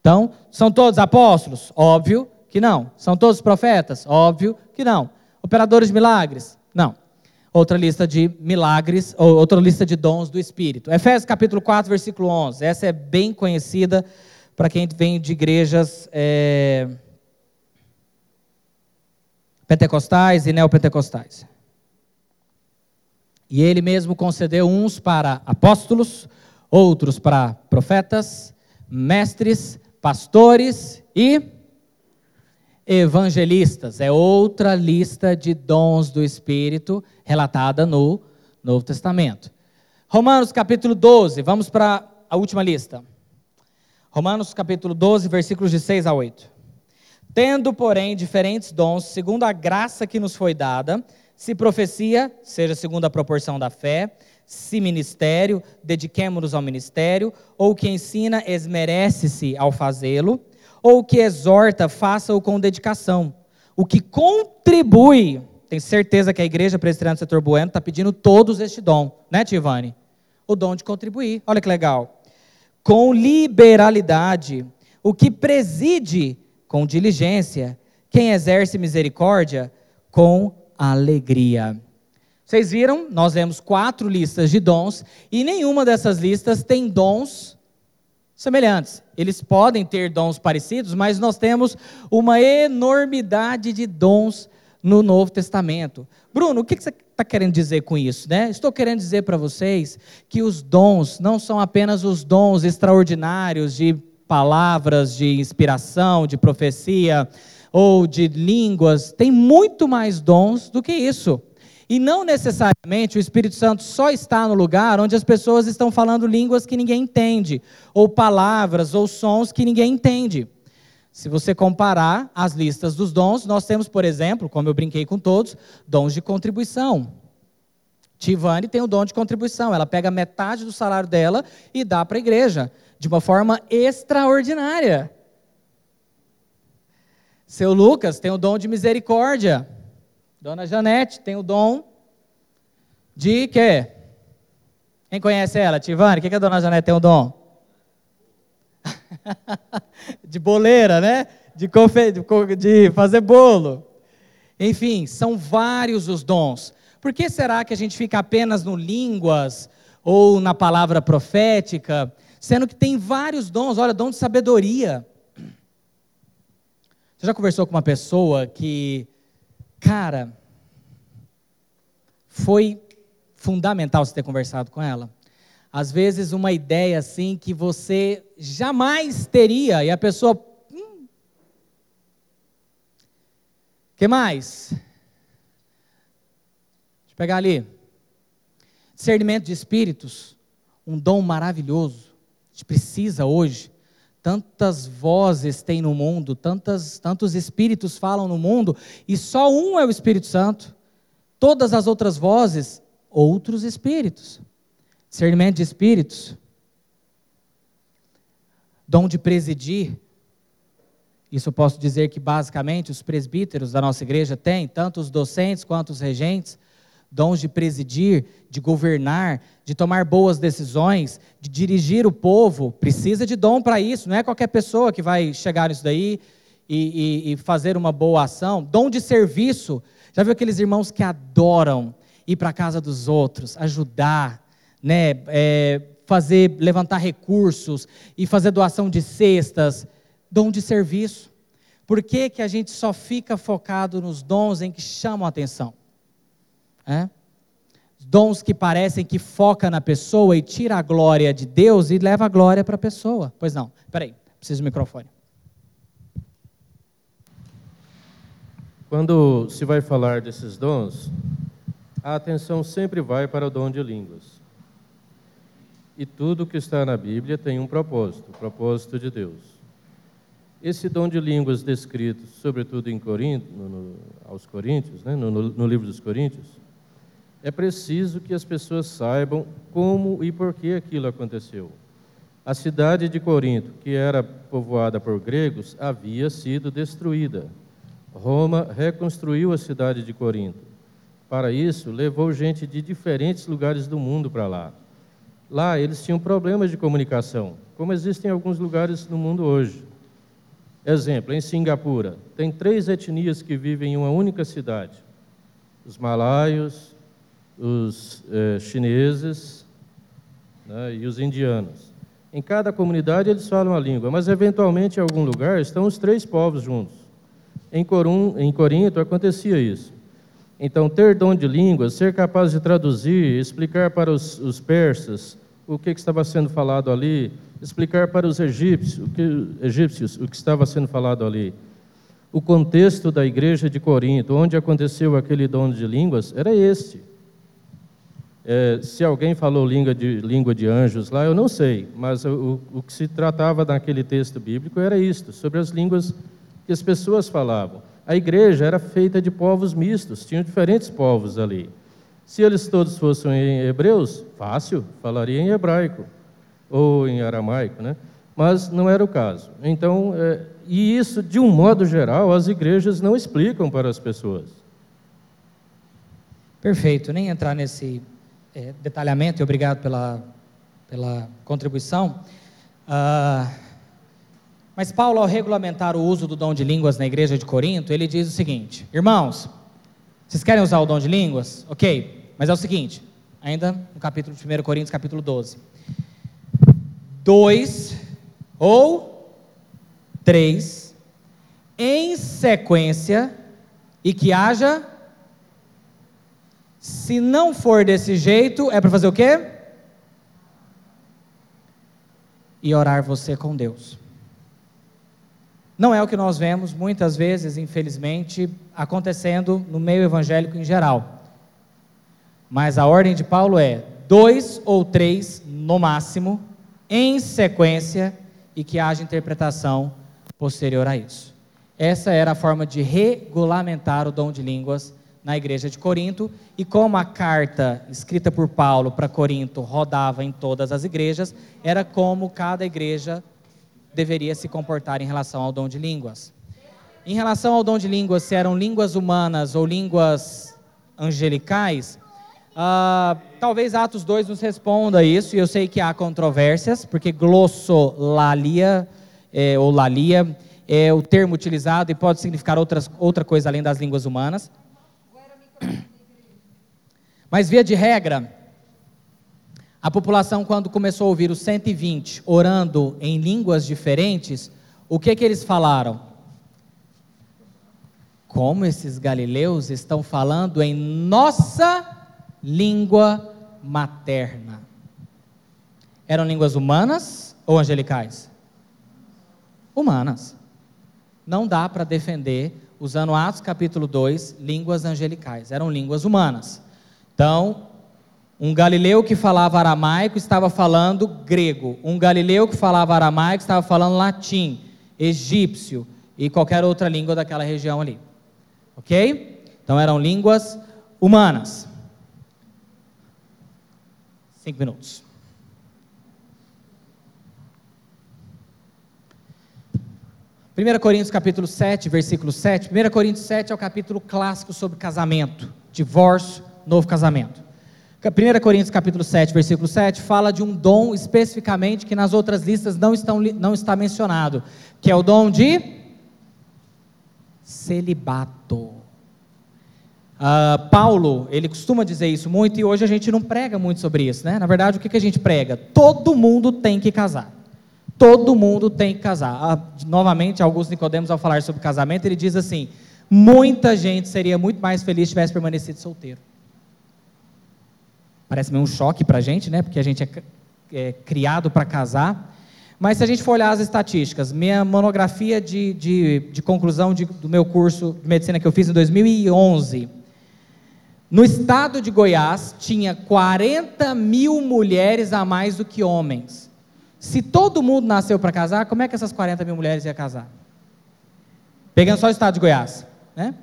Então, são todos apóstolos? Óbvio que não. São todos profetas? Óbvio que não. Operadores de milagres? Não. Outra lista de milagres, ou outra lista de dons do Espírito. Efésios capítulo 4, versículo 11. Essa é bem conhecida para quem vem de igrejas é, pentecostais e neopentecostais. E ele mesmo concedeu uns para apóstolos, outros para profetas, mestres, pastores e evangelistas. É outra lista de dons do Espírito relatada no Novo Testamento. Romanos capítulo 12, vamos para a última lista. Romanos capítulo 12, versículos de 6 a 8. Tendo, porém, diferentes dons, segundo a graça que nos foi dada, se profecia, seja segundo a proporção da fé. Se ministério, dediquemo-nos ao ministério. Ou que ensina, esmerece-se ao fazê-lo. Ou que exorta, faça-o com dedicação. O que contribui, tenho certeza que a Igreja Presbiteriana do Setor Bueno está pedindo todos este dom, né, Tivani? O dom de contribuir. Olha que legal. Com liberalidade. O que preside com diligência. Quem exerce misericórdia com alegria. Vocês viram? Nós vemos quatro listas de dons e nenhuma dessas listas tem dons semelhantes. Eles podem ter dons parecidos, mas nós temos uma enormidade de dons no Novo Testamento. Bruno, o que você está querendo dizer com isso? Né? Estou querendo dizer para vocês que os dons não são apenas os dons extraordinários de palavras de inspiração, de profecia, ou de línguas, tem muito mais dons do que isso. E não necessariamente o Espírito Santo só está no lugar onde as pessoas estão falando línguas que ninguém entende, ou palavras ou sons que ninguém entende. Se você comparar as listas dos dons, nós temos, por exemplo, como eu brinquei com todos, dons de contribuição. Tivane tem o dom de contribuição. Ela pega metade do salário dela e dá para a igreja, de uma forma extraordinária. Seu Lucas tem o dom de misericórdia. Dona Janete tem o dom de quê? Quem conhece ela? Tivane, o que, que a dona Janete tem o dom? de boleira, né? De, confe... de fazer bolo. Enfim, são vários os dons. Por que será que a gente fica apenas no línguas ou na palavra profética, sendo que tem vários dons? Olha, dom de sabedoria. Você já conversou com uma pessoa que, cara, foi fundamental você ter conversado com ela? às vezes uma ideia assim que você jamais teria e a pessoa. Hum. que mais? Deixa eu pegar ali. Discernimento de espíritos, um dom maravilhoso. A gente precisa hoje. Tantas vozes tem no mundo, tantas, tantos espíritos falam no mundo, e só um é o Espírito Santo. Todas as outras vozes, outros espíritos discernimento de espíritos, dom de presidir. Isso eu posso dizer que basicamente os presbíteros da nossa igreja têm, tanto os docentes quanto os regentes, dons de presidir, de governar, de tomar boas decisões, de dirigir o povo. Precisa de dom para isso, não é qualquer pessoa que vai chegar nisso daí e, e, e fazer uma boa ação. Dom de serviço. Já viu aqueles irmãos que adoram ir para a casa dos outros, ajudar, né, é, fazer, levantar recursos e fazer doação de cestas, dom de serviço. Por que, que a gente só fica focado nos dons em que chamam a atenção? É? Dons que parecem que foca na pessoa e tira a glória de Deus e leva a glória para a pessoa. Pois não, peraí, preciso do microfone. Quando se vai falar desses dons, a atenção sempre vai para o dom de línguas. E tudo que está na Bíblia tem um propósito, o propósito de Deus. Esse dom de línguas descrito, sobretudo em Corinto, no, no, aos Coríntios, né, no, no livro dos Coríntios, é preciso que as pessoas saibam como e por que aquilo aconteceu. A cidade de Corinto, que era povoada por gregos, havia sido destruída. Roma reconstruiu a cidade de Corinto. Para isso, levou gente de diferentes lugares do mundo para lá. Lá eles tinham problemas de comunicação, como existem em alguns lugares no mundo hoje. Exemplo, em Singapura, tem três etnias que vivem em uma única cidade: os malaios, os eh, chineses né, e os indianos. Em cada comunidade eles falam a língua, mas eventualmente em algum lugar estão os três povos juntos. Em, Corum, em Corinto acontecia isso. Então, ter dom de línguas, ser capaz de traduzir, explicar para os, os persas o que, que, estava sendo falado ali, explicar para os egípcios o, que, egípcios o que estava sendo falado ali. O contexto da igreja de Corinto, onde aconteceu aquele dom de línguas, era este. É, se alguém falou língua de, língua de anjos lá, eu não sei, mas o, o que se tratava naquele texto bíblico era isto, sobre as línguas que as pessoas falavam. A igreja era feita de povos mistos, tinham diferentes povos ali. Se eles todos fossem em hebreus, fácil, falaria em hebraico ou em aramaico, né? Mas não era o caso. Então, é, e isso, de um modo geral, as igrejas não explicam para as pessoas. Perfeito. Nem entrar nesse é, detalhamento e obrigado pela, pela contribuição. Ah, mas Paulo, ao regulamentar o uso do dom de línguas na igreja de Corinto, ele diz o seguinte: Irmãos, vocês querem usar o dom de línguas? Ok, mas é o seguinte, ainda no capítulo de 1 Coríntios, capítulo 12: dois ou três em sequência e que haja. Se não for desse jeito, é para fazer o quê? E orar você com Deus. Não é o que nós vemos muitas vezes, infelizmente, acontecendo no meio evangélico em geral. Mas a ordem de Paulo é dois ou três, no máximo, em sequência, e que haja interpretação posterior a isso. Essa era a forma de regulamentar o dom de línguas na igreja de Corinto, e como a carta escrita por Paulo para Corinto rodava em todas as igrejas, era como cada igreja deveria se comportar em relação ao dom de línguas. Em relação ao dom de línguas, se eram línguas humanas ou línguas angelicais, uh, talvez Atos 2 nos responda isso, e eu sei que há controvérsias, porque glossolalia, é, ou lalia, é o termo utilizado e pode significar outras, outra coisa além das línguas humanas. Mas, via de regra, a população, quando começou a ouvir os 120 orando em línguas diferentes, o que, que eles falaram? Como esses galileus estão falando em nossa língua materna? Eram línguas humanas ou angelicais? Humanas. Não dá para defender, usando Atos capítulo 2, línguas angelicais. Eram línguas humanas. Então, um galileu que falava aramaico estava falando grego. Um galileu que falava aramaico estava falando latim, egípcio e qualquer outra língua daquela região ali. Ok? Então eram línguas humanas. Cinco minutos. Primeira Coríntios capítulo 7, versículo 7. 1 Coríntios 7 é o capítulo clássico sobre casamento, divórcio, novo casamento. 1 Coríntios capítulo 7, versículo 7, fala de um dom especificamente que nas outras listas não, estão, não está mencionado, que é o dom de celibato. Uh, Paulo, ele costuma dizer isso muito e hoje a gente não prega muito sobre isso, né? Na verdade, o que, que a gente prega? Todo mundo tem que casar. Todo mundo tem que casar. Uh, novamente, Augusto Nicodemos, ao falar sobre casamento, ele diz assim: muita gente seria muito mais feliz se tivesse permanecido solteiro. Parece meio um choque para a gente, né? Porque a gente é, é criado para casar. Mas se a gente for olhar as estatísticas, minha monografia de, de, de conclusão de, do meu curso de medicina que eu fiz em 2011, no estado de Goiás tinha 40 mil mulheres a mais do que homens. Se todo mundo nasceu para casar, como é que essas 40 mil mulheres iam casar? Pegando só o estado de Goiás, né?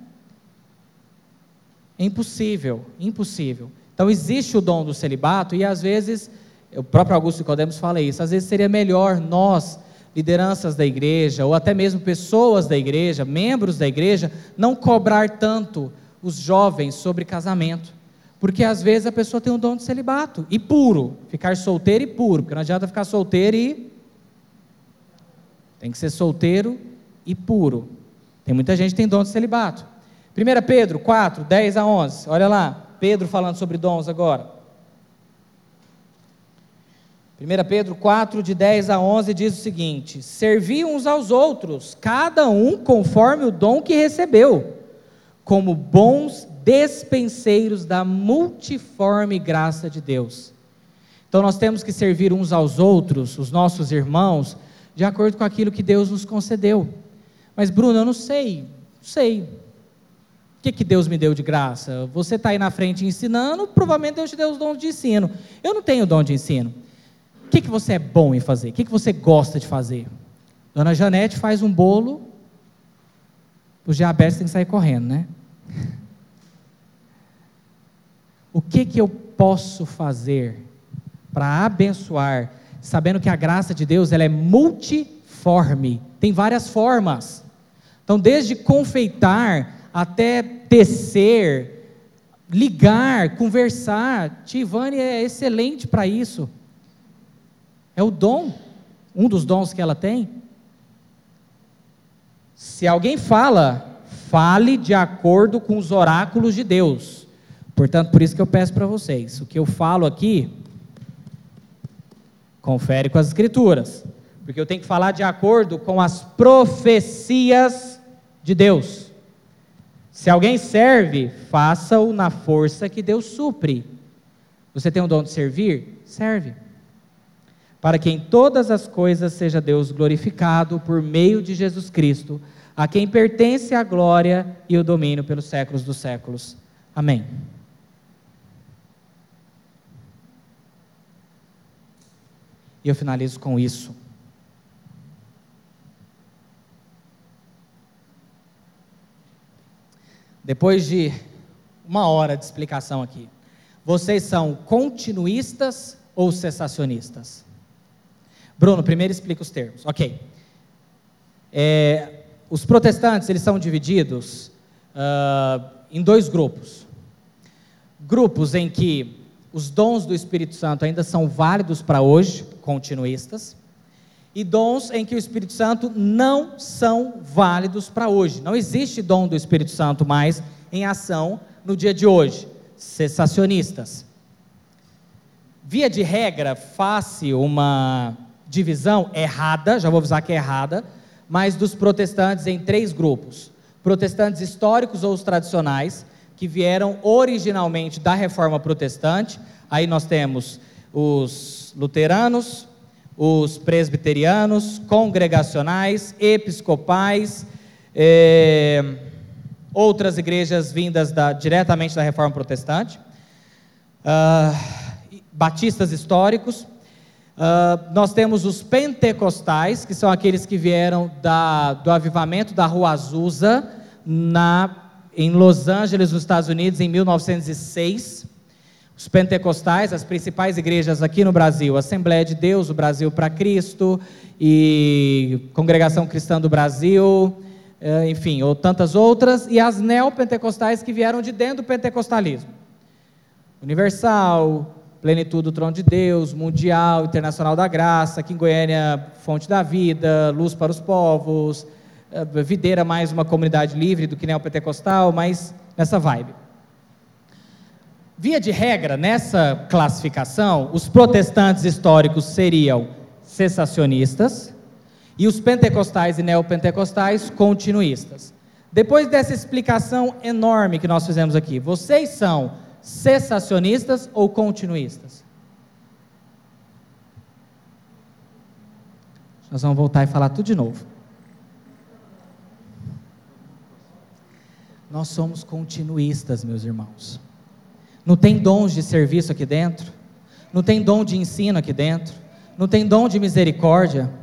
É impossível, impossível. Então existe o dom do celibato e às vezes, o próprio Augusto Nicodemos fala isso, às vezes seria melhor nós, lideranças da igreja, ou até mesmo pessoas da igreja, membros da igreja, não cobrar tanto os jovens sobre casamento. Porque às vezes a pessoa tem um dom de celibato, e puro, ficar solteiro e puro, porque não adianta ficar solteiro e. Tem que ser solteiro e puro. Tem muita gente que tem dom de celibato. 1 Pedro 4, 10 a 11, olha lá. Pedro falando sobre dons agora. 1 Pedro 4, de 10 a 11, diz o seguinte: Servi uns aos outros, cada um conforme o dom que recebeu, como bons despenseiros da multiforme graça de Deus. Então nós temos que servir uns aos outros, os nossos irmãos, de acordo com aquilo que Deus nos concedeu. Mas, Bruno, eu não sei, não sei que, que Deus me deu de graça? Você está aí na frente ensinando, provavelmente Deus te deu os dons de ensino. Eu não tenho dom de ensino. O que, que você é bom em fazer? O que, que você gosta de fazer? Dona Janete faz um bolo, os diabetes têm que sair correndo, né? O que, que eu posso fazer para abençoar, sabendo que a graça de Deus ela é multiforme, tem várias formas. Então, desde confeitar até tecer, ligar, conversar. Tivane é excelente para isso. É o dom, um dos dons que ela tem. Se alguém fala, fale de acordo com os oráculos de Deus. Portanto, por isso que eu peço para vocês, o que eu falo aqui, confere com as escrituras, porque eu tenho que falar de acordo com as profecias de Deus. Se alguém serve, faça-o na força que Deus supre. Você tem o dom de servir? Serve para que em todas as coisas seja Deus glorificado por meio de Jesus Cristo, a quem pertence a glória e o domínio pelos séculos dos séculos. Amém. E eu finalizo com isso. Depois de uma hora de explicação aqui, vocês são continuistas ou cessacionistas? Bruno, primeiro explica os termos. Ok. É, os protestantes, eles são divididos uh, em dois grupos. Grupos em que os dons do Espírito Santo ainda são válidos para hoje, continuistas, e dons em que o Espírito Santo não são válidos para hoje. Não existe dom do Espírito Santo mais em ação no dia de hoje. Cessacionistas. Via de regra, face uma divisão errada, já vou avisar que é errada, mas dos protestantes em três grupos: protestantes históricos ou os tradicionais, que vieram originalmente da reforma protestante. Aí nós temos os luteranos, os presbiterianos, congregacionais, episcopais, eh, outras igrejas vindas da, diretamente da reforma protestante, uh, batistas históricos. Uh, nós temos os pentecostais, que são aqueles que vieram da, do avivamento da Rua Azusa, na, em Los Angeles, nos Estados Unidos, em 1906. Os pentecostais, as principais igrejas aqui no Brasil, Assembleia de Deus, o Brasil para Cristo, e Congregação Cristã do Brasil, eh, enfim, ou tantas outras, e as neopentecostais que vieram de dentro do pentecostalismo. Universal, Plenitude do Trono de Deus, Mundial, Internacional da Graça, aqui em Goiânia, Fonte da Vida, Luz para os Povos, eh, Videira mais uma comunidade livre do que neopentecostal, mas nessa vibe. Via de regra, nessa classificação, os protestantes históricos seriam cessacionistas e os pentecostais e neopentecostais continuistas. Depois dessa explicação enorme que nós fizemos aqui, vocês são cessacionistas ou continuistas? Nós vamos voltar e falar tudo de novo. Nós somos continuistas, meus irmãos. Não tem dons de serviço aqui dentro, não tem dom de ensino aqui dentro, não tem dom de misericórdia.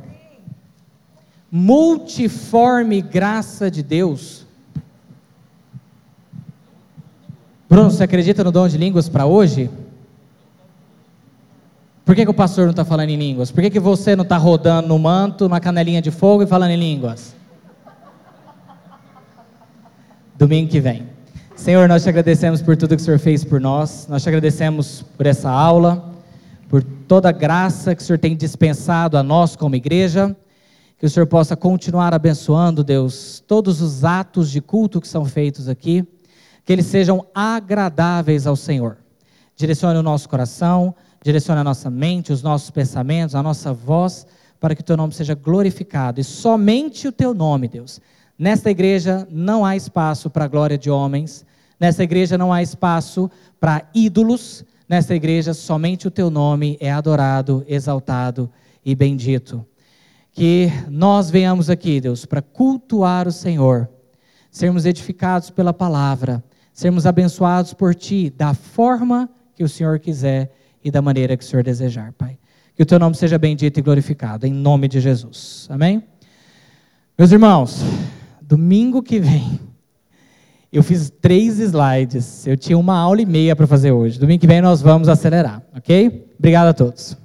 Multiforme graça de Deus Bruno, você acredita no dom de línguas para hoje? Por que, que o pastor não está falando em línguas? Por que, que você não está rodando no manto, na canelinha de fogo e falando em línguas? Domingo que vem. Senhor, nós te agradecemos por tudo que o Senhor fez por nós, nós te agradecemos por essa aula, por toda a graça que o Senhor tem dispensado a nós como igreja, que o Senhor possa continuar abençoando, Deus, todos os atos de culto que são feitos aqui que eles sejam agradáveis ao Senhor. Direcione o nosso coração, direcione a nossa mente, os nossos pensamentos, a nossa voz, para que o teu nome seja glorificado. E somente o teu nome, Deus. Nesta igreja não há espaço para a glória de homens, nesta igreja não há espaço para ídolos, nesta igreja somente o teu nome é adorado, exaltado e bendito. Que nós venhamos aqui, Deus, para cultuar o Senhor, sermos edificados pela palavra sermos abençoados por Ti da forma que o Senhor quiser e da maneira que o Senhor desejar, Pai. Que o Teu nome seja bendito e glorificado, em nome de Jesus. Amém? Meus irmãos, domingo que vem, eu fiz três slides. Eu tinha uma aula e meia para fazer hoje. Domingo que vem nós vamos acelerar, ok? Obrigado a todos.